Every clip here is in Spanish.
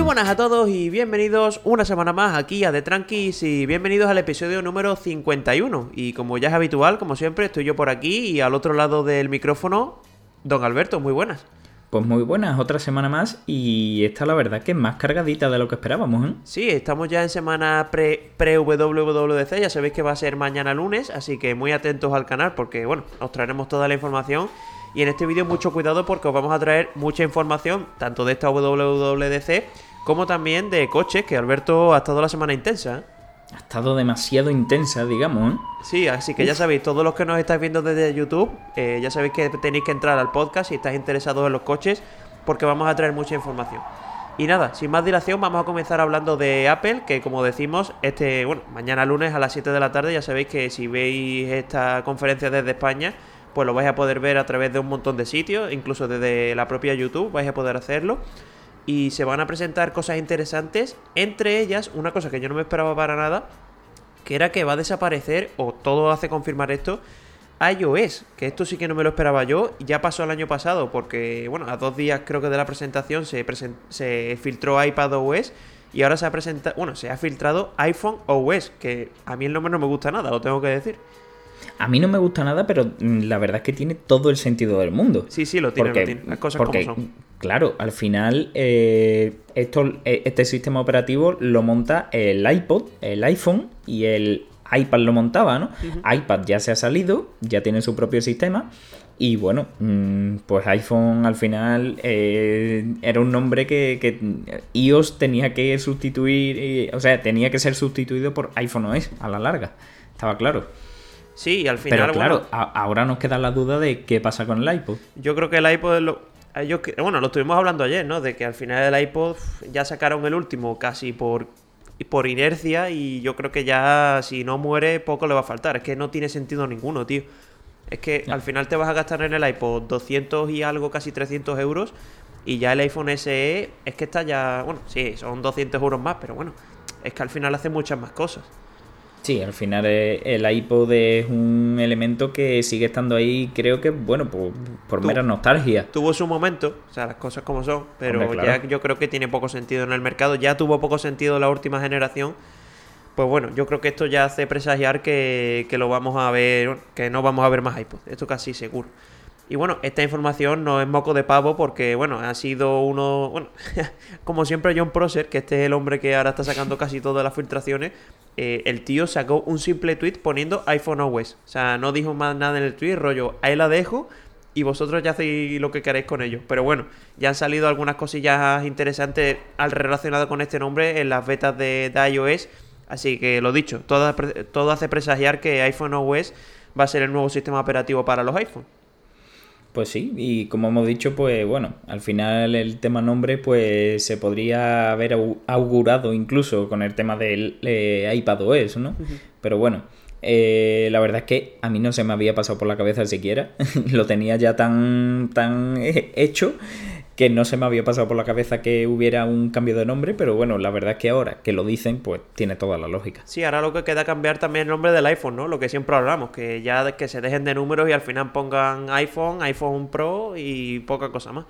Muy buenas a todos y bienvenidos una semana más aquí a The Tranquis y bienvenidos al episodio número 51. Y como ya es habitual, como siempre, estoy yo por aquí y al otro lado del micrófono, don Alberto, muy buenas. Pues muy buenas, otra semana más y esta la verdad que es más cargadita de lo que esperábamos, ¿eh? Sí, estamos ya en semana pre-WWDC, ya sabéis que va a ser mañana lunes, así que muy atentos al canal porque, bueno, os traeremos toda la información y en este vídeo mucho cuidado porque os vamos a traer mucha información, tanto de esta WWDC como también de coches, que Alberto ha estado la semana intensa. ¿eh? Ha estado demasiado intensa, digamos. ¿eh? Sí, así que ya sabéis, todos los que nos estáis viendo desde YouTube, eh, ya sabéis que tenéis que entrar al podcast si estáis interesados en los coches, porque vamos a traer mucha información. Y nada, sin más dilación, vamos a comenzar hablando de Apple, que como decimos, este, bueno, mañana lunes a las 7 de la tarde, ya sabéis que si veis esta conferencia desde España, pues lo vais a poder ver a través de un montón de sitios, incluso desde la propia YouTube vais a poder hacerlo. Y se van a presentar cosas interesantes, entre ellas una cosa que yo no me esperaba para nada, que era que va a desaparecer, o todo hace confirmar esto, iOS, que esto sí que no me lo esperaba yo, ya pasó el año pasado, porque bueno, a dos días creo que de la presentación se, se filtró iPad OS y ahora se ha presentado, bueno, se ha filtrado iPhone OS, que a mí el nombre no me gusta nada, lo tengo que decir. A mí no me gusta nada, pero mm, la verdad es que tiene todo el sentido del mundo. Sí, sí, lo tiene, Las cosas como son. Claro, al final eh, esto, eh, este sistema operativo lo monta el iPod, el iPhone y el iPad lo montaba, ¿no? iPad ya se ha salido, ya tiene su propio sistema. Y bueno, mm, pues iPhone al final eh, era un nombre que, que, iOS tenía que sustituir, o sea, tenía que ser sustituido por iPhone OS a la larga. Estaba claro. Sí, y al final. Pero claro, ahora nos queda la duda de qué pasa con el iPod. Yo creo que el iPod es lo. Bueno, lo estuvimos hablando ayer, ¿no? De que al final el iPod ya sacaron el último casi por, por inercia y yo creo que ya si no muere poco le va a faltar. Es que no tiene sentido ninguno, tío. Es que al final te vas a gastar en el iPod 200 y algo, casi 300 euros y ya el iPhone SE es que está ya, bueno, sí, son 200 euros más, pero bueno, es que al final hace muchas más cosas. Sí, al final eh, el iPod es un elemento que sigue estando ahí, creo que, bueno, por, mera nostalgia. Tuvo su momento, o sea, las cosas como son, pero ya yo creo que tiene poco sentido en el mercado. Ya tuvo poco sentido la última generación. Pues bueno, yo creo que esto ya hace presagiar que, que lo vamos a ver, que no vamos a ver más iPod. Esto casi seguro. Y bueno, esta información no es moco de pavo porque, bueno, ha sido uno, bueno, como siempre John Prosser, que este es el hombre que ahora está sacando casi todas las filtraciones, eh, el tío sacó un simple tweet poniendo iPhone OS. O sea, no dijo más nada en el tweet, rollo, ahí la dejo y vosotros ya hacéis lo que queréis con ello. Pero bueno, ya han salido algunas cosillas interesantes al relacionado con este nombre en las betas de, iOS. Así que lo dicho, todo, todo hace presagiar que iPhone OS va a ser el nuevo sistema operativo para los iPhones. Pues sí, y como hemos dicho, pues bueno, al final el tema nombre pues se podría haber augurado incluso con el tema del eh, iPadOS, ¿no? Pero bueno, eh, la verdad es que a mí no se me había pasado por la cabeza siquiera, lo tenía ya tan, tan eh, hecho que no se me había pasado por la cabeza que hubiera un cambio de nombre, pero bueno, la verdad es que ahora que lo dicen, pues tiene toda la lógica. Sí, ahora lo que queda cambiar también el nombre del iPhone, ¿no? Lo que siempre hablamos, que ya que se dejen de números y al final pongan iPhone, iPhone Pro y poca cosa más.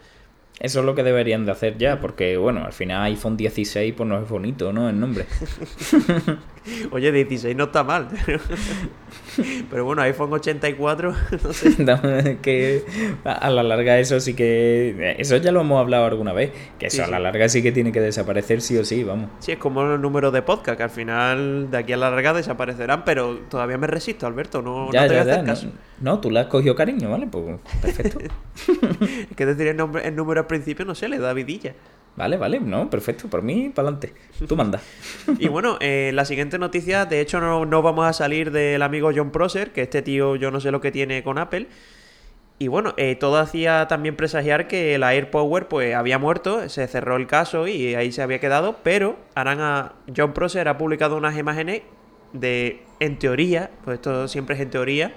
Eso es lo que deberían de hacer ya, porque bueno, al final iPhone 16 pues no es bonito, ¿no? El nombre. Oye, 16 no está mal. Pero bueno, iPhone 84, no sé. que a la larga eso sí que... Eso ya lo hemos hablado alguna vez. Que eso a la larga sí que tiene que desaparecer sí o sí, vamos. Sí, es como los números de podcast, que al final de aquí a la larga desaparecerán, pero todavía me resisto, Alberto. No, ya, no te ya, ya, caso. No, tú le has cogido cariño, ¿vale? Pues perfecto. es que decir el, nombre, el número al principio, no sé, le da vidilla. Vale, vale, no, perfecto, por mí, para adelante. Tú manda. y bueno, eh, la siguiente noticia, de hecho, no, no, vamos a salir del amigo John Prosser, que este tío yo no sé lo que tiene con Apple. Y bueno, eh, todo hacía también presagiar que la AirPower pues había muerto, se cerró el caso y ahí se había quedado, pero John Prosser ha publicado unas imágenes de, en teoría, pues esto siempre es en teoría,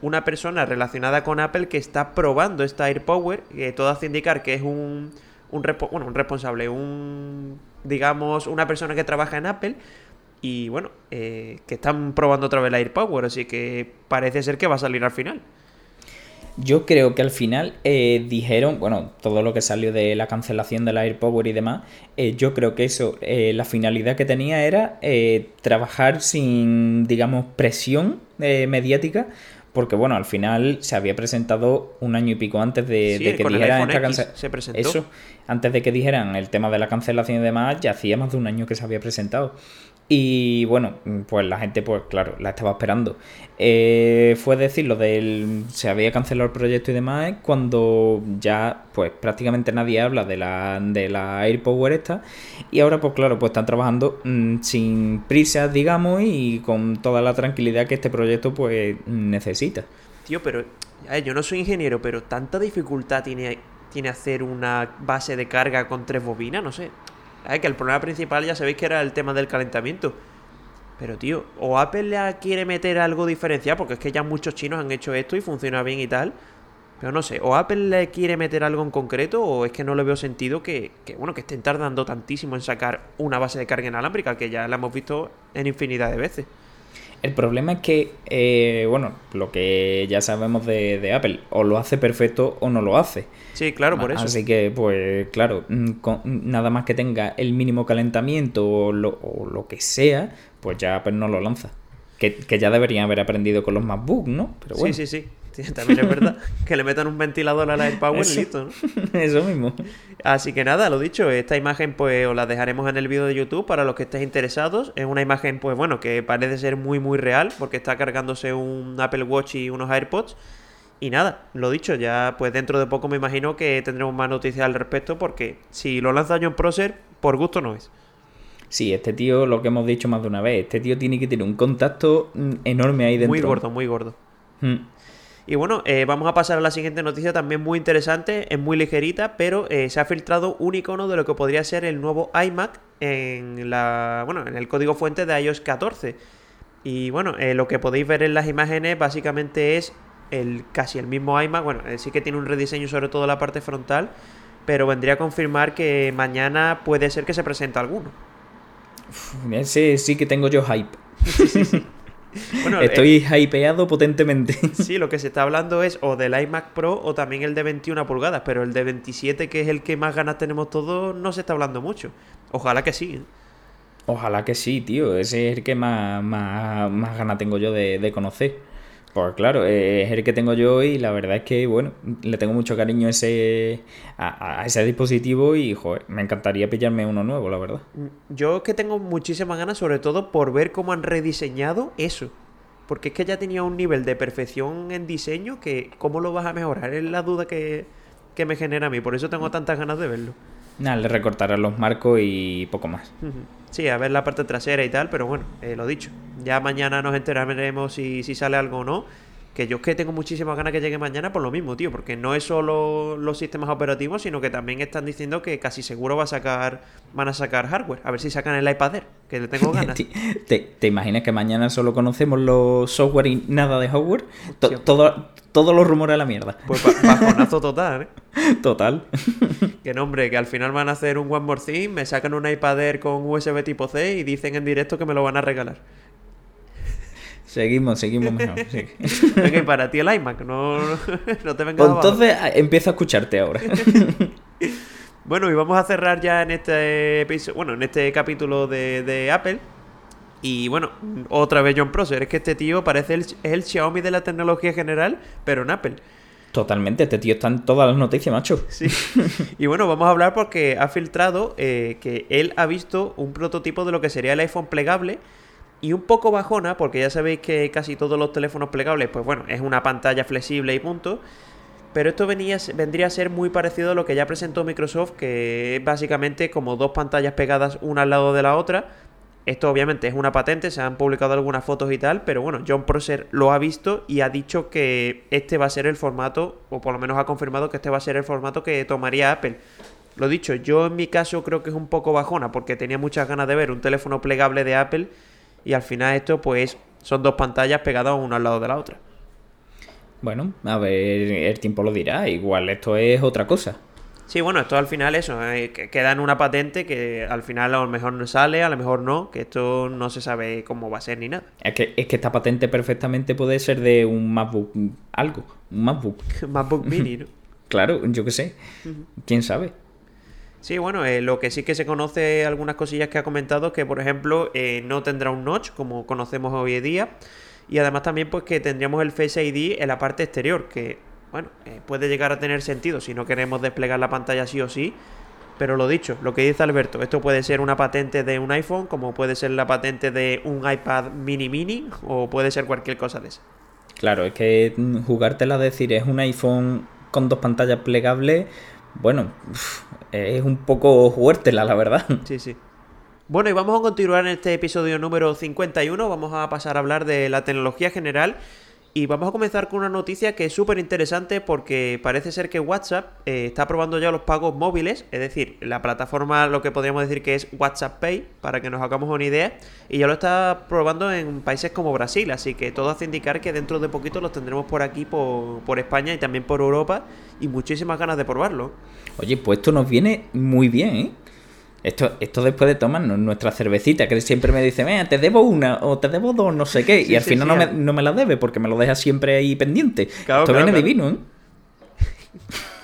una persona relacionada con Apple que está probando esta AirPower, que todo hace indicar que es un un, bueno, un responsable, un, digamos, una persona que trabaja en Apple y bueno, eh, que están probando otra vez la AirPower, así que parece ser que va a salir al final. Yo creo que al final eh, dijeron, bueno, todo lo que salió de la cancelación del AirPower y demás, eh, yo creo que eso, eh, la finalidad que tenía era trabajar sin, digamos, presión mediática, porque bueno, al final se había presentado un año y pico antes de, que dijeran esta cancelación. Eso, antes de que dijeran el tema de la cancelación y demás, ya hacía más de un año que se había presentado. Y bueno, pues la gente, pues claro, la estaba esperando. Eh, fue decir, lo del. Se había cancelado el proyecto y demás, cuando ya, pues prácticamente nadie habla de la, de la AirPower esta. Y ahora, pues claro, pues están trabajando mm, sin prisas, digamos, y con toda la tranquilidad que este proyecto, pues necesita. Tío, pero. yo no soy ingeniero, pero tanta dificultad tiene, tiene hacer una base de carga con tres bobinas, no sé que el problema principal ya sabéis que era el tema del calentamiento. Pero tío, o Apple le quiere meter algo diferencial, porque es que ya muchos chinos han hecho esto y funciona bien y tal. Pero no sé, o Apple le quiere meter algo en concreto, o es que no le veo sentido que, que, bueno, que estén tardando tantísimo en sacar una base de carga inalámbrica, que ya la hemos visto en infinidad de veces. El problema es que, eh, bueno, lo que ya sabemos de, Apple, o lo hace perfecto o no lo hace. Sí, claro, por eso. Así que, pues, claro, mm, nada más que tenga el mínimo calentamiento o lo, que sea, pues ya Apple no lo lanza. Que, que, ya deberían haber aprendido con los MacBook, ¿no? Pero bueno. Sí, sí, sí también es verdad. que le metan un ventilador a la AirPower y listo, ¿no? Eso mismo. Así que nada, lo dicho, esta imagen pues os la dejaremos en el vídeo de YouTube para los que estéis interesados. Es una imagen pues bueno, que parece ser muy muy real porque está cargándose un Apple Watch y unos AirPods. Y nada, lo dicho, ya pues dentro de poco me imagino que tendremos más noticias al respecto porque si lo lanza John Prosser, por gusto no es. Sí, este tío, lo que hemos dicho más de una vez, este tío tiene que tener un contacto mm, enorme ahí dentro. Muy gordo, muy gordo. Mm. Y bueno, eh, vamos a pasar a la siguiente noticia también muy interesante, es muy ligerita, pero eh, se ha filtrado un icono de lo que podría ser el nuevo iMac en la bueno, en el código fuente de iOS 14. Y bueno, eh, lo que podéis ver en las imágenes básicamente es el casi el mismo iMac, bueno, sí que tiene un rediseño sobre todo la parte frontal, pero vendría a confirmar que mañana puede ser que se presente alguno. Sí, sí que tengo yo hype. Estoy eh, hypeado potentemente. Sí, lo que se está hablando es o del iMac Pro o también el de 21 pulgadas, pero el de 27, que es el que más ganas tenemos todos, no se está hablando mucho. Ojalá que sí. ¿eh? Ojalá que sí, tío. Ese es el que más, más, ganas tengo yo de, conocer. Pues claro, es el que tengo yo y la verdad es que, bueno, le tengo mucho cariño a ese, a, ese dispositivo y, joder, me encantaría pillarme uno nuevo, la verdad. Yo que tengo muchísimas ganas, sobre todo por ver cómo han rediseñado eso. Porque es que ya tenía un nivel de perfección en diseño que, ¿cómo lo vas a mejorar? Es la duda que, me genera a mí, por eso tengo tantas ganas de verlo. Nada, le recortarán los marcos y poco más. Sí, a ver la parte trasera y tal, pero bueno, eh, lo dicho. Ya mañana nos enteraremos si, si sale algo o no. Que yo es que tengo muchísimas ganas que llegue mañana por lo mismo, tío. Porque no es solo los sistemas operativos, sino que también están diciendo que casi seguro va a sacar, van a sacar hardware. A ver si sacan el iPad Air, que le tengo ganas. ¿Te, imaginas que mañana solo conocemos los software y nada de hardware? todo, todos los rumores a la mierda. Pues bajonazo total, ¿eh? Total. que nombre, que al final van a hacer un One More Thing, me sacan un iPad Air con USB tipo C y dicen en directo que me lo van a regalar. Seguimos, seguimos mejor. Sí. para ti el iMac, no, no te venga pues Entonces empiezo a escucharte ahora. bueno, y vamos a cerrar ya en este episodio, bueno, en este capítulo de, de Apple. Y bueno, otra vez John Prosser. Es que este tío parece el, es el Xiaomi de la tecnología general, pero en Apple. Totalmente, este tío está en todas las noticias, macho. Sí. Y bueno, vamos a hablar porque ha filtrado eh, que él ha visto un prototipo de lo que sería el iPhone plegable y un poco bajona, porque ya sabéis que casi todos los teléfonos plegables, pues bueno, es una pantalla flexible y punto. Pero esto venía, vendría a ser muy parecido a lo que ya presentó Microsoft, que es básicamente como dos pantallas pegadas una al lado de la otra, esto obviamente es una patente, se han publicado algunas fotos y tal, pero bueno, John Prosser lo ha visto y ha dicho que este va a ser el formato, o por lo menos ha confirmado que este va a ser el formato que tomaría Apple. Lo dicho, yo en mi caso creo que es un poco bajona porque tenía muchas ganas de ver un teléfono plegable de Apple y al final esto pues son dos pantallas pegadas una al lado de la otra. Bueno, a ver, el tiempo lo dirá, igual esto es otra cosa. Sí, bueno, esto al final eso, eh, que queda en una patente que al final a lo mejor no sale, a lo mejor no, que esto no se sabe cómo va a ser ni nada. Es que, es que esta patente perfectamente puede ser de un MacBook algo, un MacBook. MacBook Mini, ¿no? Claro, yo qué sé. ¿Quién sabe? Sí, bueno, eh, lo que sí que se conoce, algunas cosillas que ha comentado, que por ejemplo eh, no tendrá un notch como conocemos hoy en día, y además también pues que tendríamos el Face ID en la parte exterior, que bueno, eh, puede llegar a tener sentido si no queremos desplegar la pantalla sí o sí. Pero lo dicho, lo que dice Alberto, esto puede ser una patente de un iPhone, como puede ser la patente de un iPad mini mini, o puede ser cualquier cosa de eso. Claro, es que jugártela a decir es un iPhone con dos pantallas plegables, bueno, es un poco fuerte la verdad. Sí, sí. Bueno, y vamos a continuar en este episodio número 51. Vamos a pasar a hablar de la tecnología general y vamos a comenzar con una noticia que es súper interesante porque parece ser que WhatsApp eh, está probando ya los pagos móviles, es decir, la plataforma lo que podríamos decir que es WhatsApp Pay, para que nos hagamos una idea, y ya lo está probando en países como Brasil, así que todo hace indicar que dentro de poquito los tendremos por aquí, por, por España y también por Europa, y muchísimas ganas de probarlo. Oye, pues esto nos viene muy bien, ¿eh? Esto, esto después de tomarnos nuestra cervecita, que siempre me dice, mira, te debo una o te debo dos, no sé qué, y al final no, me, no, me, la debe porque me lo deja siempre ahí pendiente. esto viene divino, ¿eh?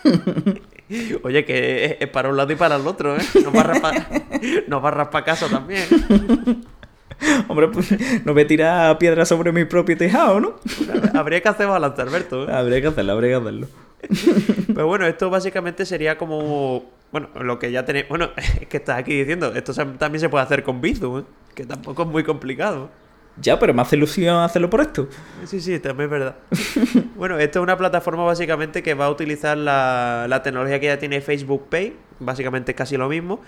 Oye, que es, para un lado y para el otro, ¿eh? Nos va a raspar, nos va a raspar casa también. Hombre, pues no me tira piedras sobre mi propio tejado, ¿no? Habría que hacer balance, Alberto. ¿eh? Habría que hacerlo, habría que hacerlo. Pero bueno, esto básicamente sería como bueno, lo que ya tenéis. Bueno, es que estás aquí diciendo, esto también se puede hacer con Bizum, ¿eh? que tampoco es muy complicado. Ya, pero me hace ilusión hacerlo por esto. Sí, sí, también es verdad. bueno, esto es una plataforma básicamente que va a utilizar la, la tecnología que ya tiene Facebook Pay, básicamente es casi lo mismo.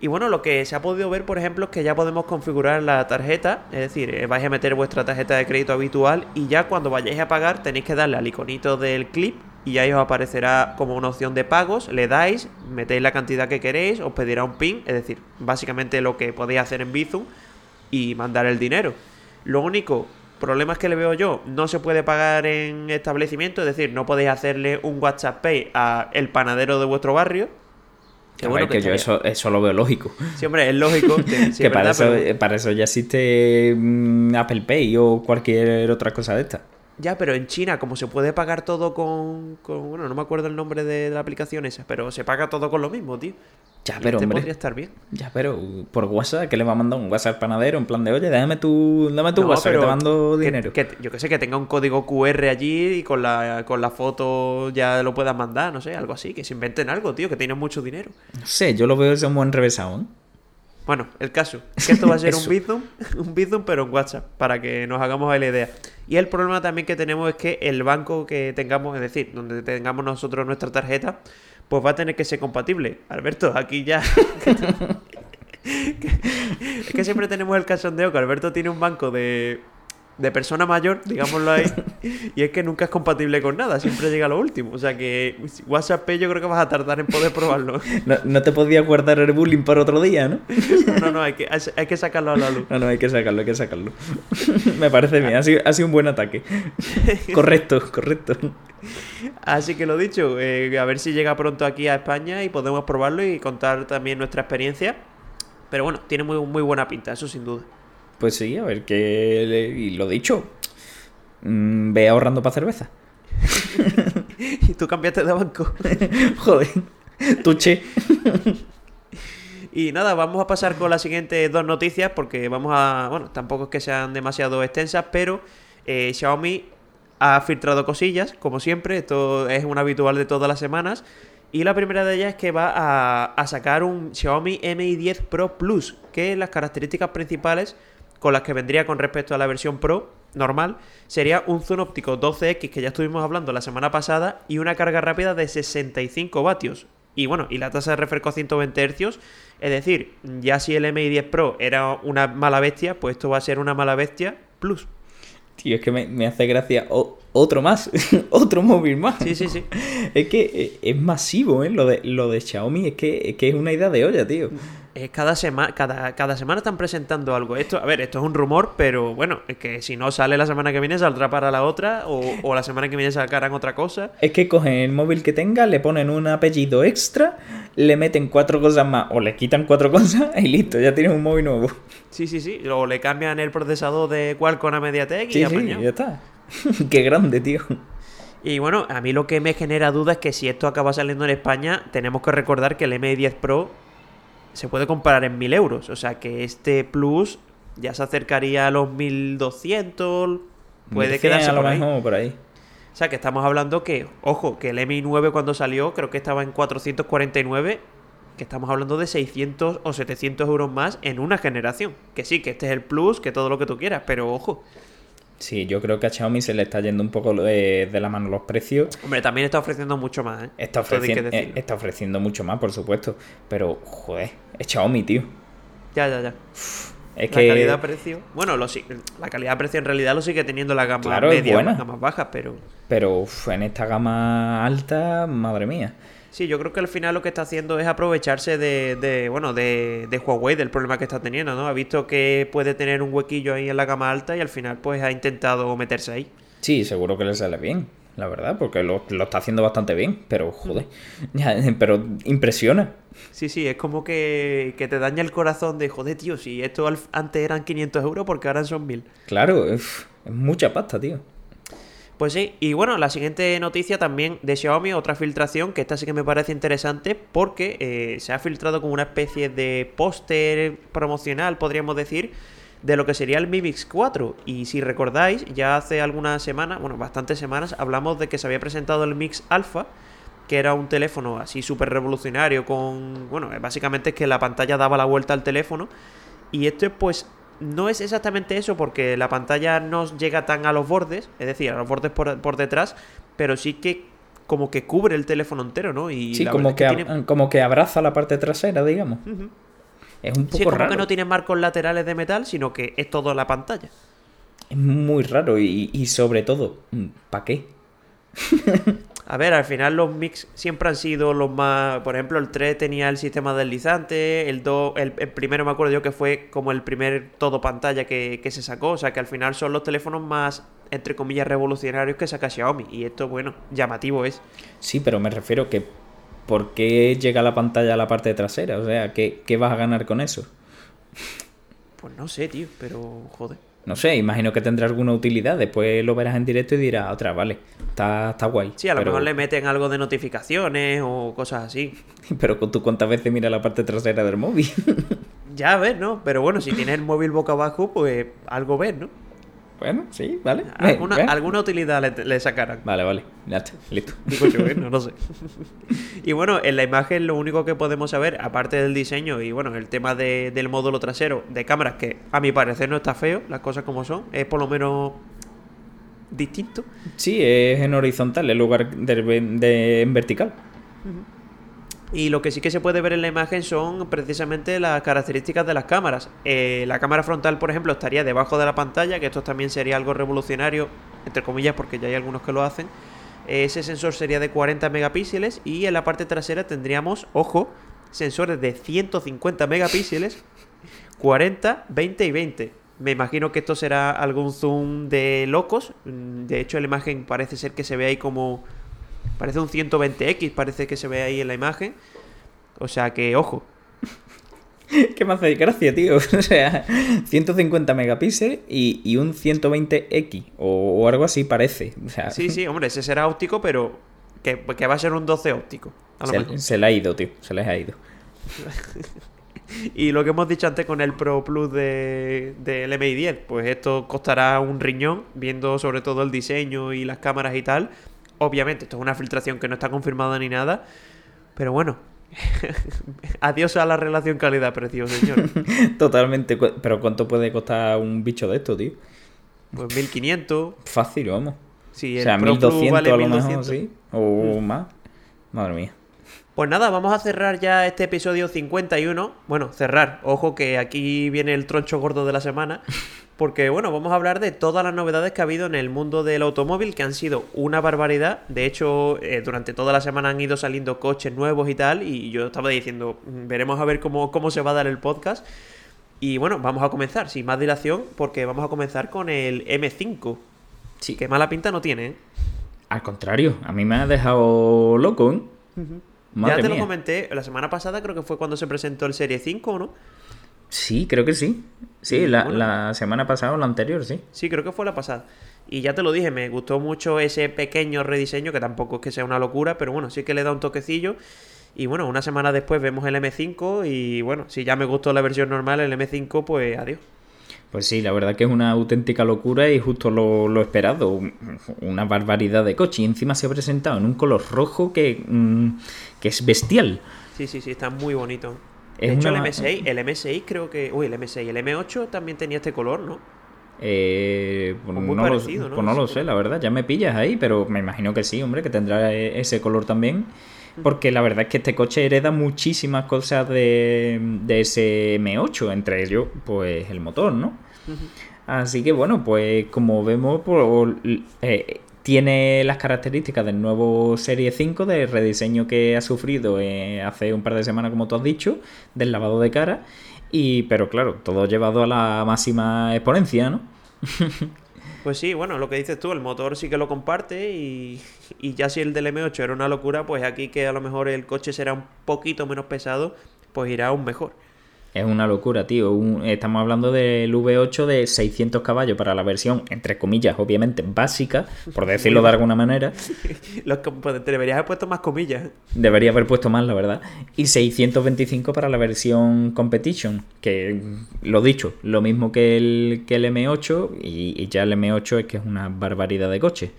Y bueno, lo que se ha podido ver, por ejemplo, es que ya podemos configurar la tarjeta, es decir, eh, vais a meter vuestra tarjeta de crédito habitual y ya cuando vayáis a pagar tenéis que darle al iconito del clip y ahí os aparecerá como una opción de pagos, le dais, metéis la cantidad que queréis, os pedirá un PIN, es decir, básicamente lo que podéis hacer en Bizum y mandar el dinero. Lo único problema es que le veo yo, no se puede pagar en establecimiento, es decir, no podéis hacerle un WhatsApp Pay a el panadero de vuestro barrio. Que, bueno, que, yo eso, eso, lo veo lógico. Siempre es lógico. Que, para, eso, para eso ya existe mm, Apple Pay o cualquier otra cosa de esta. Ya, pero en China, como se puede pagar todo con, Bueno, no me acuerdo el nombre de, la aplicación esa, pero se paga todo con lo mismo, tío. Ya, pero este podría estar bien. Ya, pero por WhatsApp, ¿qué le va a mandar un WhatsApp panadero en plan de, oye, déjame tu, dame tu WhatsApp, que te mando dinero? Que, yo que sé, que tenga un código QR allí y con la, con la foto ya lo puedas mandar, no sé, algo así, que se inventen algo, tío, que tienen mucho dinero. No sé, yo lo veo como un buen revesado, ¿eh? Bueno, el caso, que esto va a ser un Bizum, un Bizum pero en WhatsApp, para que nos hagamos la idea. Y el problema también que tenemos es que el banco que tengamos, es decir, donde tengamos nosotros nuestra tarjeta, pues va a tener que ser compatible. Alberto, aquí ya... es que siempre tenemos el cachondeo que Alberto tiene un banco de de persona mayor, digámoslo ahí, y es que nunca es compatible con nada, siempre llega a lo último. O sea que WhatsApp yo creo que vas a tardar en poder probarlo. No, te podías guardar el bullying para otro día, ¿no? No, no, hay que, hay que sacarlo a la luz. No, no, hay que sacarlo, hay que sacarlo. Me parece bien, ha sido, ha sido un buen ataque. Correcto, correcto. Así que lo dicho, eh, a ver si llega pronto aquí a España y podemos probarlo y contar también nuestra experiencia. Pero bueno, tiene muy, muy buena pinta, eso sin duda. Pues sí, a ver qué. Y lo dicho, mm, ve ahorrando para cerveza. y tú cambiaste de banco. Joder, tuche. y nada, vamos a pasar con las siguientes dos noticias porque vamos a. Bueno, tampoco es que sean demasiado extensas, pero eh, Xiaomi ha filtrado cosillas, como siempre. Esto es un habitual de todas las semanas. Y la primera de ellas es que va a, a sacar un Xiaomi Mi 10 Pro Plus, que las características principales con las que vendría con respecto a la versión Pro normal, sería un zoom óptico 12X que ya estuvimos hablando la semana pasada y una carga rápida de 65 vatios. Y bueno, y la tasa de refresco a 120 Hz, es decir, ya si el Mi 10 Pro era una mala bestia, pues esto va a ser una mala bestia plus. Tío, es que me, hace gracia otro más, otro móvil más. Sí, sí, sí. Es que eh, es masivo, ¿eh? Lo de, lo de Xiaomi es que, es que es una idea de olla, tío. Es cada semana, cada, cada semana están presentando algo. Esto, a ver, esto es un rumor, pero bueno, es que si no sale la semana que viene, saldrá para la otra, o, o la semana que viene sacarán otra cosa. Es que cogen el móvil que tenga, le ponen un apellido extra, le meten cuatro cosas más, o le quitan cuatro cosas y listo, ya tienes un móvil nuevo. Sí, sí, sí. O le cambian el procesador de Qualcomm a MediaTek y Sí, sí, ya está. Qué grande, tío. Y bueno, a mí lo que me genera duda es que si esto acaba saliendo en España, tenemos que recordar que el M10 Pro se puede comprar en 1000 euros. O sea que este Plus ya se acercaría a los 1200. Puede 1100 quedarse a lo por ahí. mejor por ahí. O sea que estamos hablando que, ojo, que el Mi9 cuando salió creo que estaba en 449. Que estamos hablando de 600 o 700 euros más en una generación. Que sí, que este es el Plus, que todo lo que tú quieras, pero ojo. Sí, yo creo que a Xiaomi se le está yendo un poco de, de la mano los precios. Hombre, también está ofreciendo mucho más, ¿eh? Está, ofreciendo, eh, está ofreciendo mucho más, por supuesto. Pero, joder, es Xiaomi, tío. Ya, ya, ya. Es la que. calidad-precio. Bueno, lo, la calidad-precio en realidad lo sigue teniendo la gama Claro, media, las gamas bajas, pero. Pero uf, en esta gama alta, madre mía. Sí, yo creo que al final lo que está haciendo es aprovecharse de, de, bueno, de, de Huawei, del problema que está teniendo, ¿no? Ha visto que puede tener un huequillo ahí en la gama alta y al final pues ha intentado meterse ahí. Sí, seguro que le sale bien, la verdad, porque lo, lo está haciendo bastante bien. Pero, joder, ya, pero impresiona. Sí, sí, es como que, que te daña el corazón de, joder, tío, si esto antes eran 500 euros, porque ahora son 1000. Claro, es mucha pasta, tío. Pues sí, y bueno, la siguiente noticia también de Xiaomi, otra filtración, que esta sí que me parece interesante porque eh, se ha filtrado como una especie de póster promocional, podríamos decir, de lo que sería el Mi Mix 4. Y si recordáis, ya hace algunas semanas, bueno, bastantes semanas, hablamos de que se había presentado el Mix Alpha, que era un teléfono así súper revolucionario con, bueno, básicamente es que la pantalla daba la vuelta al teléfono. Y esto pues no es exactamente eso porque la pantalla no llega tan a los bordes, es decir, a los bordes por, por detrás, pero sí que como que cubre el teléfono entero, ¿no? Y Sí, como que, tiene- como que abraza la parte trasera, digamos. Es un poco Sí, es como raro. que no tiene marcos laterales de metal, sino que es todo la pantalla. Es muy raro y, y sobre todo, ¿para qué? A ver, al final los mix siempre han sido los más. Por ejemplo, el 3 tenía el sistema deslizante, el 2, el, el primero me acuerdo yo que fue como el primer todo pantalla que, que se sacó. O sea que al final son los teléfonos más, entre comillas, revolucionarios que saca Xiaomi. Y esto, bueno, llamativo es. Sí, pero me refiero que ¿por qué llega la pantalla a la parte trasera? O sea, ¿qué, qué vas a ganar con eso? Pues no sé, tío, pero joder. No sé, imagino que tendrá alguna utilidad. Después lo verás en directo y dirás, otra, vale, está, está guay. Sí, a lo pero, mejor le meten algo de notificaciones o cosas así. Pero tú cuántas veces mira la parte trasera del móvil. Ya ves, ¿no? Pero bueno, si tienes el móvil boca abajo, pues algo ves, ¿no? Bueno, sí, vale. Alguna, alguna utilidad le, le sacarán. Vale, vale, ya está, listo. Digo yo, ¿eh? no, no sé. y bueno, en la imagen lo único que podemos saber, aparte del diseño y bueno, el tema de- del módulo trasero de cámaras, que a mi parecer no está feo, las cosas como son, es por lo menos distinto. Sí, es en horizontal en lugar de, de- en vertical. Y lo que sí que se puede ver en la imagen son precisamente las características de las cámaras. Eh, la cámara frontal, por ejemplo, estaría debajo de la pantalla, que esto también sería algo revolucionario, entre comillas, porque ya hay algunos que lo hacen. Ese sensor sería de 40 megapíxeles y en la parte trasera tendríamos, ojo, sensores de 150 megapíxeles, 40, 20 y 20. Me imagino que esto será algún zoom de locos. Mm, De hecho, la imagen parece ser que se ve ahí como... Parece un 120X, parece que se ve ahí en la imagen. O sea que, ojo. ¿Qué me hace gracia, tío? O sea, 150 megapíxeles y, y un 120X o, o algo así parece. O sea, Sí, sí, hombre, ese será óptico, pero que, que va a ser un 12 óptico. A lo mejor. se, se le ha ido, tío. Se les ha ido. Y lo que hemos dicho antes con el Pro Plus de, del MI10, pues esto costará un riñón, viendo sobre todo el diseño y las cámaras y tal. Obviamente, esto es una filtración que no está confirmada ni nada, pero bueno. Adiós a la relación calidad-precio, señor. Totalmente. Pero ¿cuánto puede costar un bicho de esto, tío? Pues 1500. Fácil, vamos. Si o sea, Pro Plus 1200 vale a lo mejor, 1200. sí. O más. Madre mía. Pues nada, vamos a cerrar ya este episodio 51. Bueno, cerrar. Ojo que aquí viene el troncho gordo de la semana. Porque bueno, vamos a hablar de todas las novedades que ha habido en el mundo del automóvil, que han sido una barbaridad. De hecho, eh, durante toda la semana han ido saliendo coches nuevos y tal. Y yo estaba diciendo, mm, veremos a ver cómo, cómo se va a dar el podcast. Y bueno, vamos a comenzar, sin más dilación, porque vamos a comenzar con el M5. Sí. Que mala pinta no tiene, ¿eh? Al contrario, a mí me ha dejado loco, ¿eh? ya te lo comenté, la semana pasada creo que fue cuando se presentó el Serie 5, ¿no? Sí, creo que sí. Sí, la, semana pasada o la anterior, sí. Sí, creo que fue la pasada. Y ya te lo dije, me gustó mucho ese pequeño rediseño, que tampoco es que sea una locura, pero bueno, sí que le da un toquecillo. Y bueno, una semana después vemos el M5 y bueno, si ya me gustó la versión normal, el M5, pues adiós. Pues sí, la verdad que es una auténtica locura y justo lo, esperado. Una barbaridad de coche. Y encima se ha presentado en un color rojo que, mm, que es bestial. Sí, sí, sí, está muy bonito. De hecho, el M6, el M6 creo que. Uy, el M6, el M8 también tenía este color, ¿no? Eh, pues no, lo, pues no lo sé, la verdad. Ya me pillas ahí, pero me imagino que sí, hombre, que tendrá e, ese color también. Porque la verdad es que este coche hereda muchísimas cosas de, de ese M8, entre ellos, pues el motor, ¿no? Así que bueno, pues como vemos, pues, eh, tiene las características del nuevo Serie 5, del rediseño que ha sufrido eh, hace un par de semanas, como tú has dicho, del lavado de cara. Y, pero claro, todo llevado a la máxima exponencia, ¿no? Pues sí, bueno, lo que dices tú, el motor sí que lo comparte y, y, ya si el del M8 era una locura, pues aquí que a lo mejor el coche será un poquito menos pesado, pues irá aún mejor. Es una locura, tío. estamos hablando del V8 de 600 caballos para la versión, entre comillas, obviamente básica, por decirlo de alguna manera. Los, pues, deberías haber puesto más comillas. Debería haber puesto más, la verdad. Y 625 para la versión Competition, que lo dicho, lo mismo que el, que el M8, y, y ya el M8 es que es una barbaridad de coche.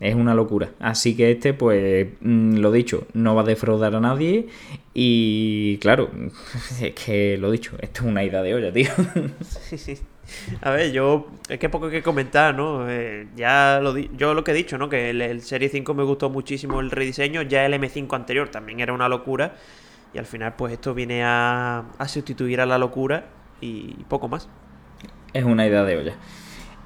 Es una locura. Así que este, pues, mm, lo dicho, no va a defraudar a nadie. Y claro, es que lo dicho, esto es una idea de olla, tío. A ver, yo, es que poco que comentar, ¿no? Eh, ya lo yo lo que he dicho, ¿no? Que el, Serie 5 me gustó muchísimo el rediseño, ya el M5 anterior también era una locura. Y al final, pues esto viene a, a sustituir a la locura y poco más. Es una idea de olla.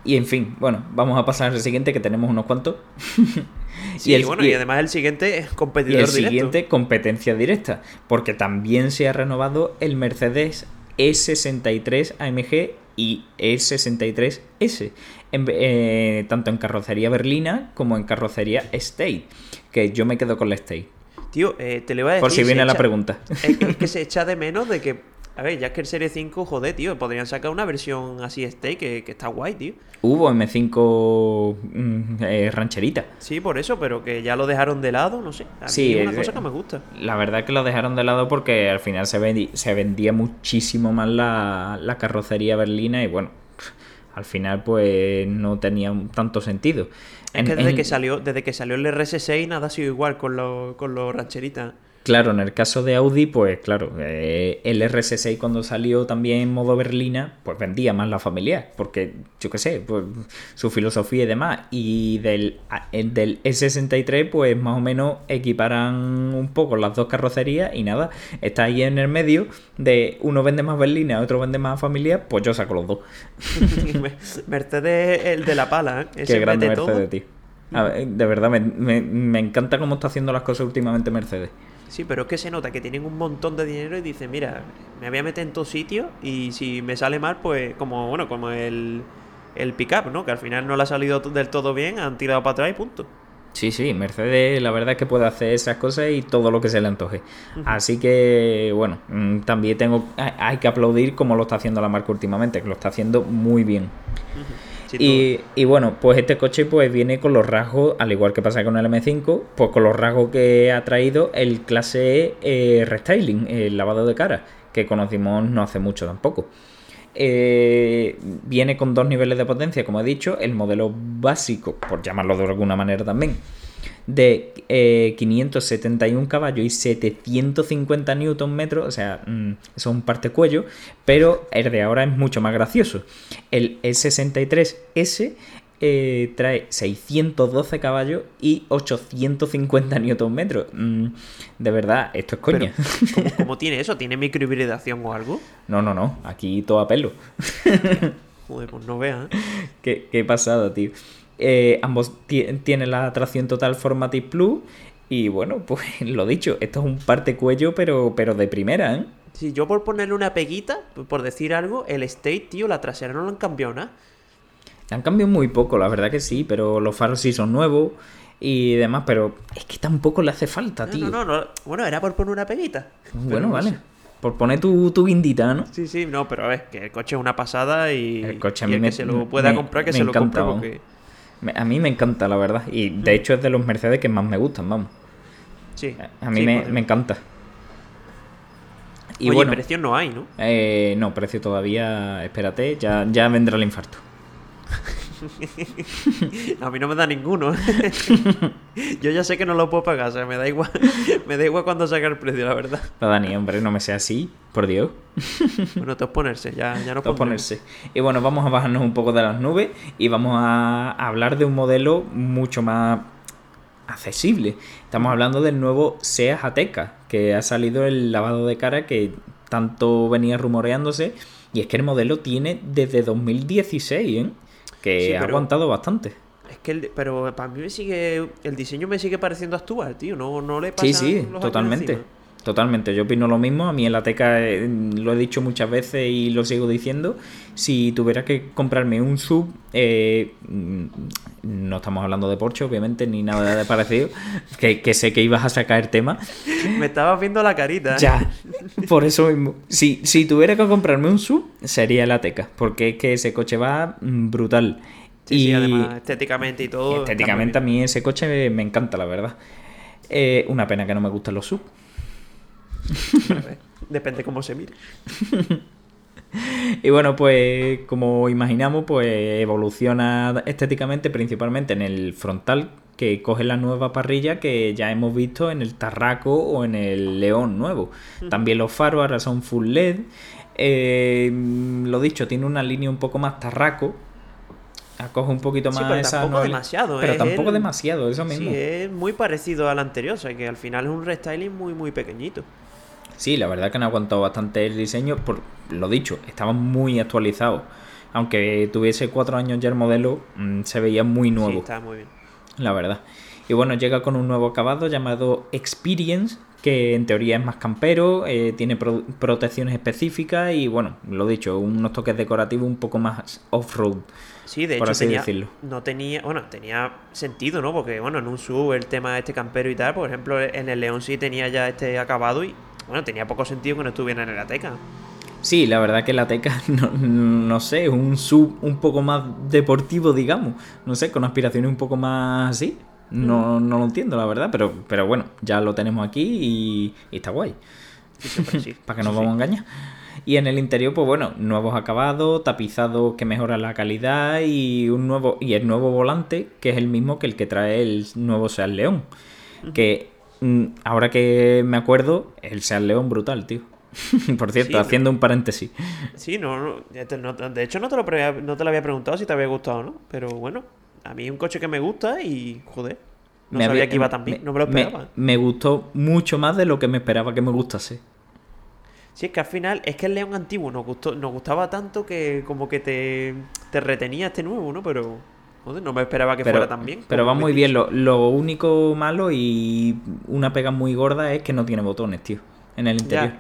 Y en fin, bueno, vamos a pasar al siguiente que tenemos unos cuantos. y el, bueno, y, además el siguiente es competidor y el siguiente competencia directa, porque también se ha renovado el Mercedes E63 AMG y E63S, eh, tanto en carrocería berlina como en carrocería State, que yo me quedo con la State. Tío, eh, te le voy a decir. Por si viene la pregunta. es que se echa de menos de que a ver, ya es que el Serie 5, joder, tío, podrían sacar una versión así este que, que está guay, tío. Hubo M5 mm, eh, rancherita. Sí, por eso, pero que ya lo dejaron de lado, no sé. sí, es una cosa que me gusta. La verdad es que lo dejaron de lado porque al final se, se vendía muchísimo más la, carrocería berlina y bueno, al final pues no tenía tanto sentido. Es que desde, que salió, desde que salió el RS6 nada ha sido igual con los con los rancheritas. Claro, en el caso de Audi, pues claro, eh, el RS6 cuando salió también en modo berlina, pues vendía más la familiar, porque yo qué sé, pues su filosofía y demás. Y del, del S63, pues más o menos equiparan un poco las dos carrocerías y nada, está ahí en el medio de uno vende más berlina, otro vende más familiar, pues yo saco los dos. Mercedes, el de la pala, ¿eh? Qué grande Mercedes, tío. de verdad, me, me encanta cómo está haciendo las cosas últimamente Mercedes. Sí, pero es que se nota que tienen un montón de dinero y dicen, mira, me voy a meter en todo sitio y si me sale mal, pues como, bueno, como el, el pick-up, ¿no? Que al final no le ha salido del todo bien, han tirado para atrás y punto. Sí, sí, Mercedes la verdad es que puede hacer esas cosas y todo lo que se le antoje. Así que, bueno, mm, también tengo, hay que aplaudir como lo está haciendo la marca últimamente, que lo está haciendo muy bien y, bueno, pues este coche pues viene con los rasgos, al igual que pasa con el M5, pues con los rasgos que ha traído el clase E restyling, el lavado de cara, que conocimos no hace mucho tampoco. Eh, viene con dos niveles de potencia, como he dicho, el modelo básico, por llamarlo de alguna manera también, de 571 eh, caballos y 750 newton metros, o sea, mm, eso es un parte cuello, pero el de ahora es mucho más gracioso. El S63S eh, trae 612 caballos y 850 Nm. Mm, de verdad, esto es coña. ¿cómo, cómo tiene eso? ¿Tiene microhibridación o algo? No, no, no. Aquí todo a pelo. Joder, pues no veas. ¿eh? qué, qué pasada, tío. Eh, ambos ti- tienen la tracción total Formatic Plus. Y bueno, pues lo dicho, esto es un parte cuello, pero, pero de primera, ¿eh? Si yo por ponerle una peguita, por decir algo, el State, tío, la trasera no lo han cambiado nada. Han cambiado muy poco, la verdad que sí, pero los faros sí son nuevos y demás, pero es que tampoco le hace falta, No, tío. no, no, no. Bueno, era por poner una peguita. Bueno, no vale. sé. Por poner tu, tu guindita, ¿no? Sí, sí, no, pero a ver, que el coche es una pasada y, El coche a y mí el me- que se lo pueda me- comprar, que se lo compre porque... Me- A mí me encanta, la verdad. Y de hecho es de los Mercedes que más me gustan, vamos. Sí. A mí sí, me, me encanta. Y Oye, bueno, precio no hay, ¿no? eh, no, precio todavía, espérate, ya, ya vendrá el infarto. A mí no me da ninguno. Yo ya sé que no lo puedo pagar, o sea, me da igual, me da igual cuando saque el precio, la verdad. No, Dani, hombre, no me sea así, por Dios. Bueno, todo es ponerse, ya, ya no ponerse. Y bueno, vamos a bajarnos un poco de las nubes y vamos a hablar de un modelo mucho más accesible. Estamos hablando del nuevo SEAT Ateca, que ha salido el lavado de cara que tanto venía rumoreándose. Y es que el modelo tiene desde 2016, ¿eh? Que Sí, ha aguantado bastante. Es que, el, pero para mí me sigue, el diseño me sigue pareciendo actual, tío. No, no le pasa Sí, sí, totalmente. Totalmente, yo opino lo mismo. A mí el Ateca eh, lo he dicho muchas veces y lo sigo diciendo. Si tuviera que comprarme un sub, eh, mm, no estamos hablando de Porsche, obviamente, ni nada de parecido, que, que sé que ibas a sacar el tema. Me estabas viendo la carita. ¿eh? Ya, por eso mismo. Si, si tuviera que comprarme un sub, sería el Ateca, porque es que ese coche va mm, brutal. Sí, sí, además, estéticamente y todo. Estéticamente a mí ese coche me, encanta, la verdad. Eh, una pena que no me gustan los sub. Depende cómo se mire. Y bueno, pues como imaginamos, pues evoluciona estéticamente principalmente en el frontal, que coge la nueva parrilla que ya hemos visto en el Tarraco o en el León nuevo. También los faros ahora son full LED. Eh, lo dicho, tiene una línea un poco más Tarraco. Acoge un poquito Sí, más pero esa tampoco nueva- demasiado, Pero tampoco el- demasiado, eso mismo. Sí, es muy parecido al anterior, o sea que al final es un restyling muy, muy pequeñito. Sí, la verdad que han aguantado bastante el diseño. Por lo dicho, estaba muy actualizado. Aunque tuviese cuatro años ya el modelo, mm, se veía muy Sí, nuevo, está muy bien. la verdad. Y bueno, llega con un nuevo acabado llamado Experience, que en teoría es más campero, eh, tiene pro- protecciones específicas y bueno, lo dicho, unos toques decorativos un poco más off-road. Sí, de por hecho así tenía, decirlo. no tenía, bueno, tenía sentido, ¿no? Porque bueno, en un sub el tema de este campero y tal, por ejemplo, en el León sí tenía ya este acabado y bueno, tenía poco sentido que no estuviera en el Ateca. Sí, la verdad que la Teca, no, no sé, es un sub un poco más deportivo, digamos. No sé, con aspiraciones un poco más así. No, no lo entiendo, la verdad, pero, pero bueno, ya lo tenemos aquí y, y está guay. Sí, siempre sí. para que nos Eso sí. vamos a engañar. Y en el interior, pues bueno, nuevos acabados, tapizados que mejoran la calidad y un nuevo y el nuevo volante que es el mismo que el que trae el nuevo Seat León. Que ahora que me acuerdo, el Seat León brutal, tío. Por cierto, Sí, haciendo un paréntesis. Sí, no, no, de hecho no te, lo pre- no te lo había preguntado si te había gustado o no, pero bueno, a mí es un coche que me gusta y joder, no Me sabía había- que iba tan bien, no me lo esperaba. Me, gustó mucho más de lo que me esperaba que me gustase. Sí, es que al final es que el León antiguo nos gustó, nos gustaba tanto que como que te, te retenía este nuevo, ¿no? Pero joder, no me esperaba que Pero, fuera tan bien. pero va muy bien. Lo, lo único malo y una pega muy gorda es que no tiene botones, tío, en el interior.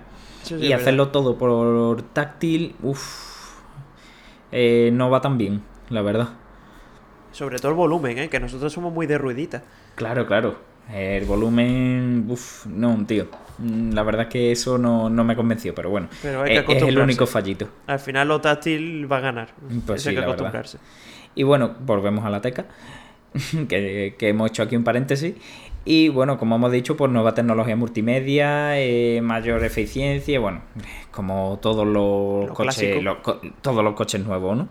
Sí y es hacerlo verdad. todo por táctil, uff, no va tan bien, la verdad. Sobre todo el volumen, ¿eh? Que nosotros somos muy de ruedita. Claro, claro. El volumen, uff, no, tío. Mm, La verdad es que eso no, no me convenció, pero bueno. Pero hay que es, es el único fallito. Al final lo táctil va a ganar. Pues Eso hay sí, que la verdad. acostumbrarse. Y bueno, volvemos a la teca, que, que hemos hecho aquí un paréntesis. Y bueno, como hemos dicho, pues nueva tecnología multimedia, eh, mayor eficiencia, bueno, como todos los Lo coches, los todos los coches nuevos, ¿no?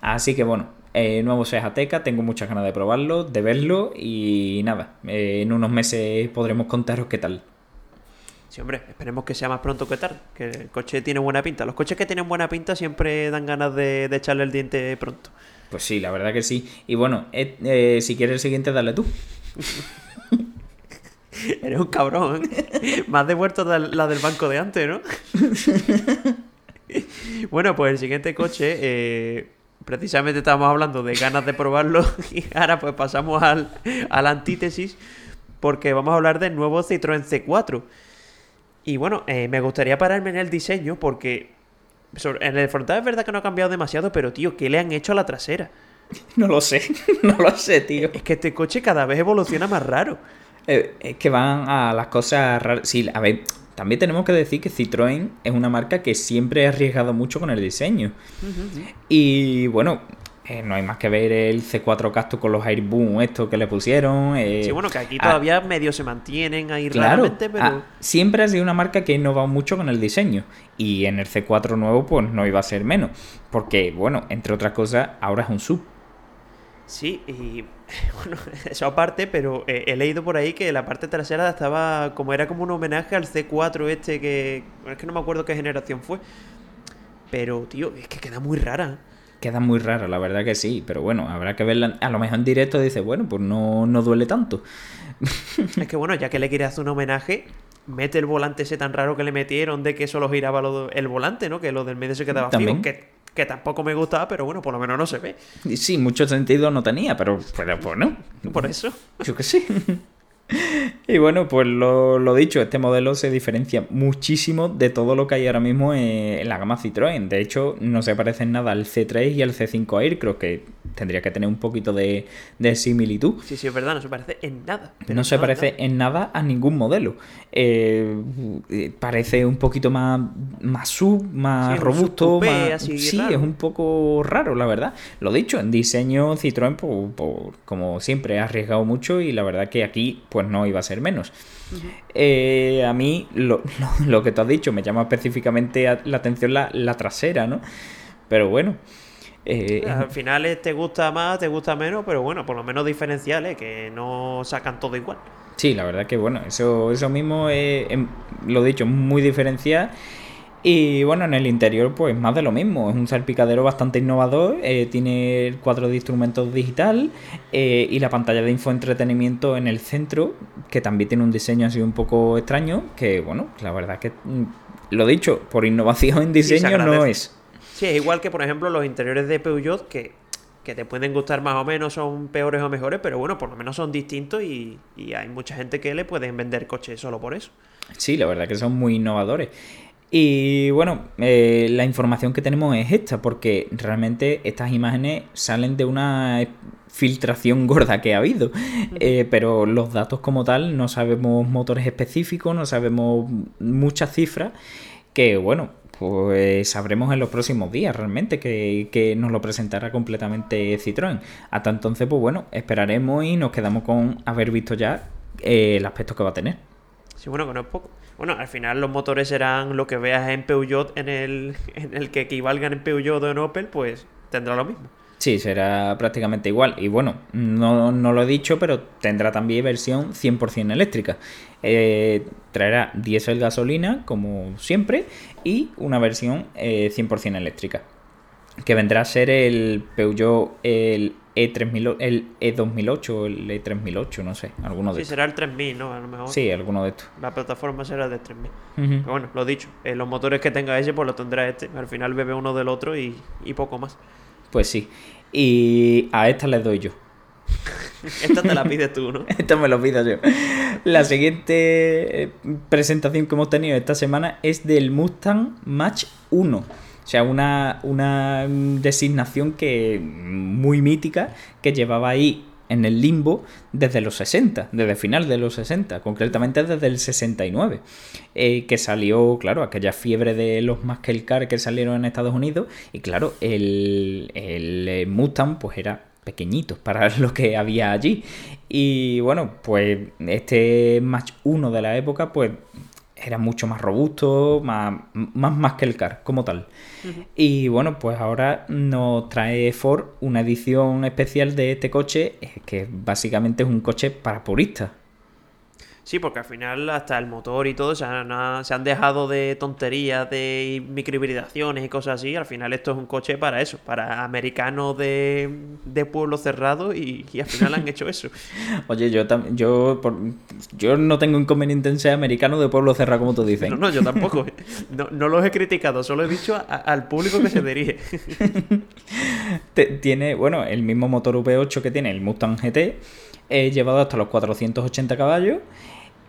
Así que bueno, eh, nuevo Seat Ateca, tengo muchas ganas de probarlo, de verlo y nada, eh, en unos meses podremos contaros qué tal. Sí, hombre, esperemos que sea más pronto que tarde, que el coche tiene buena pinta. Los coches que tienen buena pinta siempre dan ganas de, de echarle el diente pronto. Pues sí, la verdad que sí. Y bueno, eh, si quieres el siguiente, dale tú. Eres un cabrón, ¿eh? Más devuelto la, del banco de antes, ¿no? bueno, pues el siguiente coche, eh, precisamente estábamos hablando de ganas de probarlo y ahora pues pasamos al, a la antítesis porque vamos a hablar del nuevo Citroën C4. Y bueno, eh, me gustaría pararme en el diseño porque en el frontal es verdad que no ha cambiado demasiado, pero tío, ¿qué le han hecho a la trasera? No lo sé, no lo sé, tío. Es que este coche cada vez evoluciona más raro. Eh, es que van a las cosas raras. Sí, a ver, también tenemos que decir que Citroën es una marca que siempre ha arriesgado mucho con el diseño. Y bueno, eh, no hay más que ver el C4 Cactus con los Airboom, esto que le pusieron. eh, Sí, bueno, que aquí ah, todavía medio se mantienen ahí Claro, raramente, pero... ah, siempre ha sido una marca que ha innovado mucho con el diseño. Y en el C4 nuevo, pues no iba a ser menos. Porque, bueno, entre otras cosas, ahora es un sub. Sí, y bueno, eso aparte, pero eh, he leído por ahí que la parte trasera estaba como era como un homenaje al C4 este que es que no me acuerdo qué generación fue. Pero tío, es que queda muy rara. Queda muy rara, la verdad que sí. Pero bueno, habrá que verla. A lo mejor en directo dice, bueno, pues no, no duele tanto. Es que bueno, ya que le quiere hacer un homenaje, mete el volante ese tan raro que le metieron de que solo giraba lo- el volante, ¿no? Que lo del medio se quedaba fijo, que, que tampoco me gustaba, pero bueno, por lo menos no se ve. Sí, mucho sentido no tenía, pero, pero bueno. Por eso. Yo que sí. Y bueno, pues lo, lo dicho, este modelo se diferencia muchísimo de todo lo que hay ahora mismo en, en la gama Citroën. De hecho, no se parecen nada al C3 y al C5 Aircross, que tendría que tener un poquito de, de similitud. Sí, sí, es verdad, no se parece en nada. No se parece nada. en nada a ningún modelo. Eh, eh, parece un poquito más, más sub, más Sí, robusto. más- así sí, raro. es un poco raro, la verdad. Lo dicho, en diseño Citroën, por- por- como siempre, ha arriesgado mucho y la verdad que aquí pues no iba a ser menos. Eh, a mí, lo, lo- lo que tú has dicho, me llama específicamente la atención la, la trasera, ¿no? Pero bueno. eh, Al final eh, te gusta más, te gusta menos, pero bueno, por lo menos diferenciales, que no sacan todo igual. Sí, la verdad que bueno, eso, eso mismo es, es- lo dicho, muy diferencial. Y bueno, en el interior, pues más de lo mismo. Es un salpicadero bastante innovador. eh, tiene el cuadro de instrumentos digital eh, y la pantalla de infoentretenimiento en el centro, que también tiene un diseño así un poco extraño. Que bueno, la verdad que mm, lo dicho, por innovación en Sí, se diseño no agradece. es. Sí, es igual que, por ejemplo, los interiores de Peugeot, que, que te pueden gustar más o menos, son peores o mejores, pero bueno, por lo menos son distintos y, y hay mucha gente que le pueden vender coches solo por eso. Sí, la verdad que son muy innovadores. Y bueno, eh, la información que tenemos es esta, porque realmente estas imágenes salen de una filtración gorda que ha habido. Eh, pero los datos como tal, no sabemos motores específicos, no sabemos muchas cifras, que bueno, pues sabremos en los próximos días realmente que, que nos lo presentará completamente Citroën. Hasta entonces, pues bueno, esperaremos y nos quedamos con haber visto ya eh, el aspecto que va a tener. Sí, bueno, que no es poco. Bueno, al final los motores serán lo que veas en Peugeot, en el, en el que equivalgan en Peugeot o en Opel, pues tendrá lo mismo. Sí, será prácticamente igual. Y bueno, no, no lo he dicho, pero tendrá también versión 100% eléctrica. Eh, traerá diésel gasolina, como siempre, y una versión eh, 100% eléctrica. Que vendrá a ser el Peugeot, el E3000, el E2008, el E3008, no sé, alguno de Sí, estos. será el 3000, ¿no? A lo mejor. Sí, alguno de estos. La plataforma será de 3000. Ujú. Pero bueno, lo dicho, eh, los motores que tenga ese, pues lo tendrá este. Al final bebe uno del otro y, y poco más. Pues sí. Y a esta les doy yo. Esta te la pides tú, ¿no? Esto me lo pido yo. La siguiente eh, presentación que hemos tenido esta semana es del Mustang Match 1. O sea, una, una designación que muy mítica que llevaba ahí en el limbo desde los 60, desde el final de los 60, concretamente desde el 69, eh, que salió, claro, aquella fiebre de los muscle car que salieron en Estados Unidos, y claro, el, el eh, Mustang pues era pequeñitos para lo que había allí. Y bueno, pues este Match 1 de la época, pues era mucho más robusto, más, más, más que el car como tal. Y bueno, pues ahora nos trae Ford una edición especial de este coche, eh, que básicamente es un coche para puristas. Sí, porque al final hasta el motor y todo se han, se han dejado de tonterías, de microhibridaciones y cosas así. Al final esto es un coche para eso, para americanos de, de pueblo cerrado y, al final han hecho eso. Oye, yo yo yo no tengo inconveniente en ser americano de pueblo cerrado como tú dices. No, no, yo tampoco. No, no los he criticado, solo he dicho al público que se dirige. tiene, bueno, el mismo motor V8 que tiene el Mustang GT, he llevado hasta los 480 caballos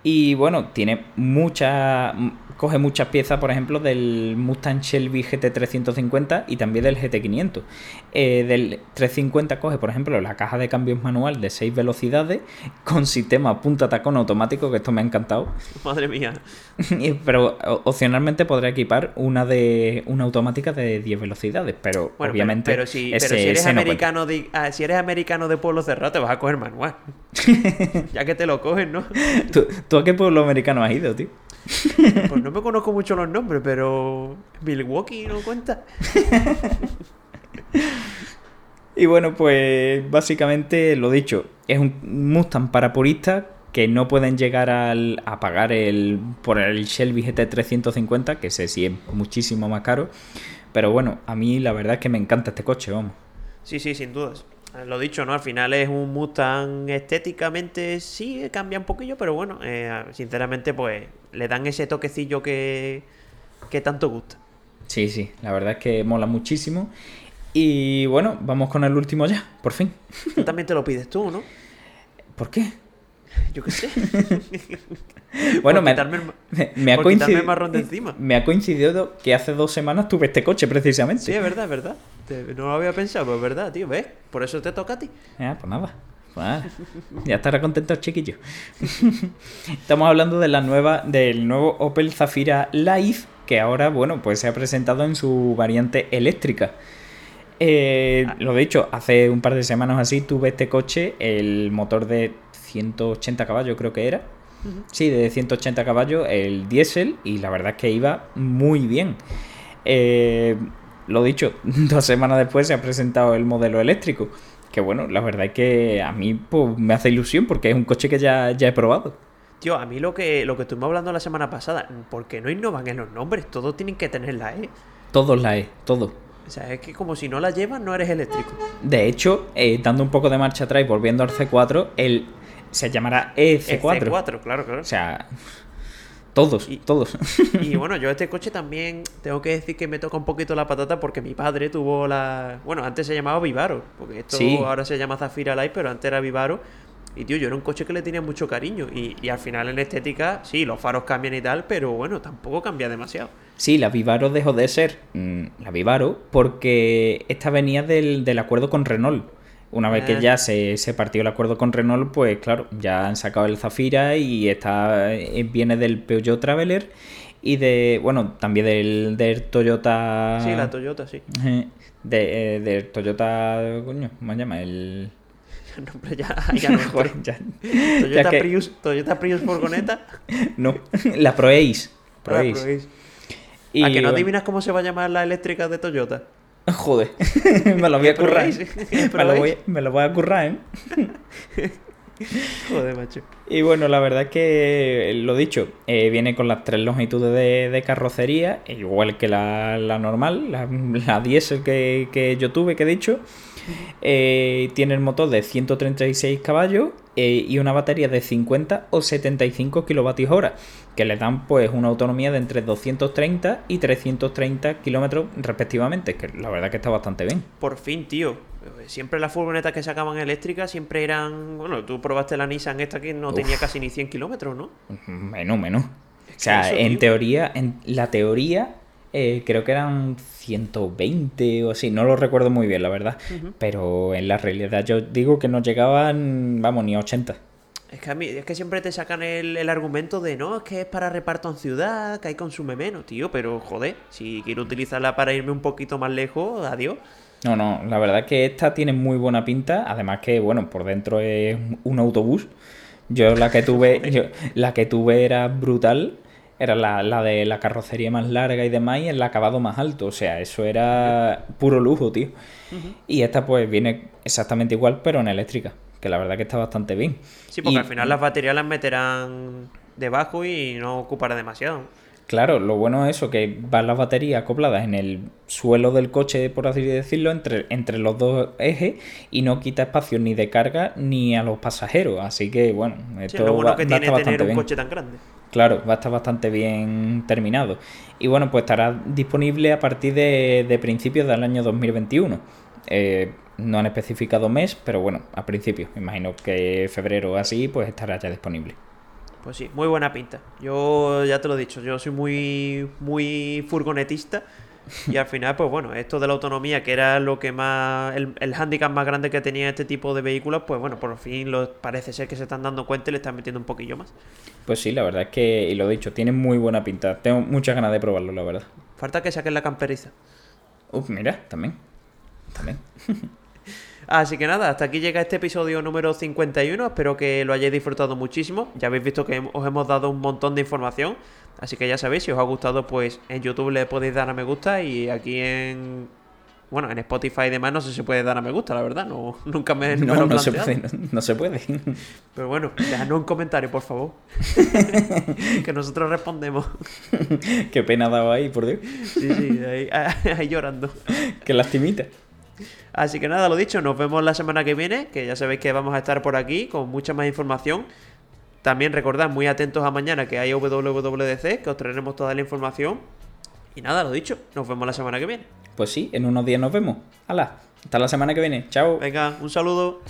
y bueno, tiene mucha. Coge muchas piezas, por ejemplo, del Mustang Shelby GT350 y también del GT500. Eh, del 350 coge, por ejemplo, la caja de cambios manual de 6 velocidades con sistema punta tacón automático, que esto me ha encantado. Madre mía. pero opcionalmente podrá equipar una de una automática de 10 velocidades, pero obviamente. Pero, si, eres americano de, ah, si eres americano de pueblo cerrado, te vas a coger manual. ya que te lo coges, ¿no? ¿Tú a qué pueblo americano has ido, tío? Pues no me conozco mucho los nombres, pero Milwaukee no cuenta. y bueno, pues básicamente lo dicho, es un Mustang para puristas que no pueden llegar a pagar el, por el Shelby GT350, que sé si es muchísimo más caro. Pero bueno, a mí la verdad es que me encanta este coche, vamos. Sí, sí, sin dudas. Lo dicho, ¿no? Al final es un Mustang estéticamente sí cambia un poquillo, pero bueno, eh, sinceramente pues le dan ese toquecillo que, que tanto gusta. Sí, sí, la verdad es que mola muchísimo. Y bueno, vamos con el último ya, por fin. Tú también te lo pides tú, ¿no? ¿Por qué? Yo qué sé. bueno, me, me, ha coincidido, marrón de encima. me ha coincidido que hace dos semanas tuve este coche precisamente. Sí, es verdad, es verdad. No lo había pensado, pero es verdad, tío. ¿Ves? Por eso te toca a ti. Ya, pues nada. Pues ya estará contento el chiquillo. Estamos hablando de la nueva, del nuevo Opel Zafira Live, que ahora, bueno, pues se ha presentado en su variante eléctrica. Eh, ah. lo dicho, hace un par de semanas así tuve este coche, el motor de 180 caballos creo que era. Sí, de 180 caballos, el diésel, y la verdad es que iba muy bien. Eh, lo dicho, dos semanas después se ha presentado el modelo eléctrico. Que bueno, la verdad es que a mí pues, me hace ilusión porque es un coche que ya, ya he probado. Tío, a mí lo que, lo que estuvimos hablando la semana pasada, ¿por qué no innovan en los nombres? Todos tienen que tener la E. Todos la E, todo. O sea, es que como si no la llevas, no eres eléctrico. De hecho, eh, dando un poco de marcha atrás y volviendo al C4, el se llamará EC4. EC4, claro, claro. O sea, todos, todos. Y bueno, yo este coche también tengo que decir que me toca un poquito la patata porque mi padre tuvo la... Bueno, antes se llamaba Vivaro, porque esto ahora se llama Zafira Light, pero antes era Vivaro. Y tío, yo era un coche que le tenía mucho cariño. Y, y, al final en estética, sí, los faros cambian y tal, pero bueno, tampoco cambia demasiado. Sí, la Vivaro dejó de ser mm, la Vivaro porque esta venía del, del acuerdo con Renault. Una vez que ah. ya se, partió el acuerdo con Renault, pues claro, ya han sacado el Zafira y está eh, viene del Peugeot Traveler y de, bueno, también del, del Toyota... Sí, la Toyota, sí. De, eh, del Toyota, coño, ¿cómo se llama? El... No, ya, ya no ya, Toyota, Prius, Toyota Prius furgoneta. no, la. Proace. Y, ¿A que no adivinas cómo se va a llamar la eléctrica de Toyota? Joder, me lo voy a currar. me, lo voy, me lo voy a currar, ¿eh? Joder, macho. Y bueno, la verdad es que, lo dicho, eh, viene con las tres longitudes de, carrocería, igual que la, normal, la, la diésel que, que, yo tuve, que he dicho. Eh, tiene el motor de 136 caballos eh, y una batería de 50 o 75 kilovatios hora, que le dan pues una autonomía de entre 230 y 330 kilómetros respectivamente, que la verdad que está bastante bien. Por fin, tío. Siempre las furgonetas que sacaban eléctricas siempre eran. Bueno, tú probaste la Nissan esta que no tenía casi ni 100 kilómetros, ¿no? Menos, menos. o sea, en teoría, en la teoría, eh, creo que eran 120 o así, no lo recuerdo muy bien, la verdad. Pero en la realidad yo digo que no llegaban, vamos, ni a 80. Es que, a mí, es que siempre te sacan el, argumento de no, es que es para reparto en ciudad, que ahí consume menos, tío. Pero joder, si quiero utilizarla para irme un poquito más lejos, adiós. No, no, la verdad es que esta tiene muy buena pinta. Además que, bueno, por dentro es un autobús. Yo la que tuve, yo, la que tuve era brutal era la, de la carrocería más larga y demás y el acabado más alto. O sea, eso era puro lujo, tío. Y esta pues viene exactamente igual, pero en eléctrica. que la verdad que está bastante bien. Sí, porque Y- al final las baterías las meterán debajo y no ocupará demasiado. Claro, lo bueno es eso, que van las baterías acopladas en el suelo del coche, por así decirlo, entre, entre los dos ejes y no quita espacio ni de carga ni a los pasajeros. Así que, bueno, Sí, esto lo bueno va- que tiene tener un bien. coche tan grande. Claro, va a estar bastante bien terminado. Y bueno, pues estará disponible a partir de, de principios del año 2021. Eh, no han especificado mes, pero bueno, a principios. Imagino que febrero o así, pues estará ya disponible. Pues sí, muy buena pinta. Yo ya te lo he dicho, yo soy muy, muy furgonetista. Y al final, pues bueno, esto de la autonomía, que era lo que más. El, el hándicap más grande que tenía este tipo de vehículos, pues bueno, por fin lo, parece ser que se están dando cuenta y le están metiendo un poquillo más. Pues sí, la verdad es que, y lo he dicho, tiene muy buena pinta. Tengo muchas ganas de probarlo, la verdad. Falta que saquen la camperiza. Uf, mira, también. También. Así que nada, hasta aquí llega este episodio número 51. Espero que lo hayáis disfrutado muchísimo. Ya habéis visto que os hemos dado un montón de información. Así que ya sabéis, si os ha gustado, pues en YouTube le podéis dar a me gusta y aquí en... Bueno, en Spotify y demás no sé si se puede dar a me gusta, la verdad. No, nunca me, me lo No, no se puede, no, no se puede. Pero bueno, dejadnos un comentario, por favor. que nosotros respondemos. Qué pena dado ahí, por Dios. Sí, sí, ahí, ahí llorando. Qué lastimita. Así que nada, lo dicho, nos vemos la semana que viene, que ya sabéis que vamos a estar por aquí con mucha más información. También recordad, muy atentos a mañana que hay WWDC, que os traeremos toda la información. Y nada, lo dicho, nos vemos la semana que viene. Pues sí, en unos días nos vemos. ¡Hala! Hasta la semana que viene. Chao. Venga, un saludo.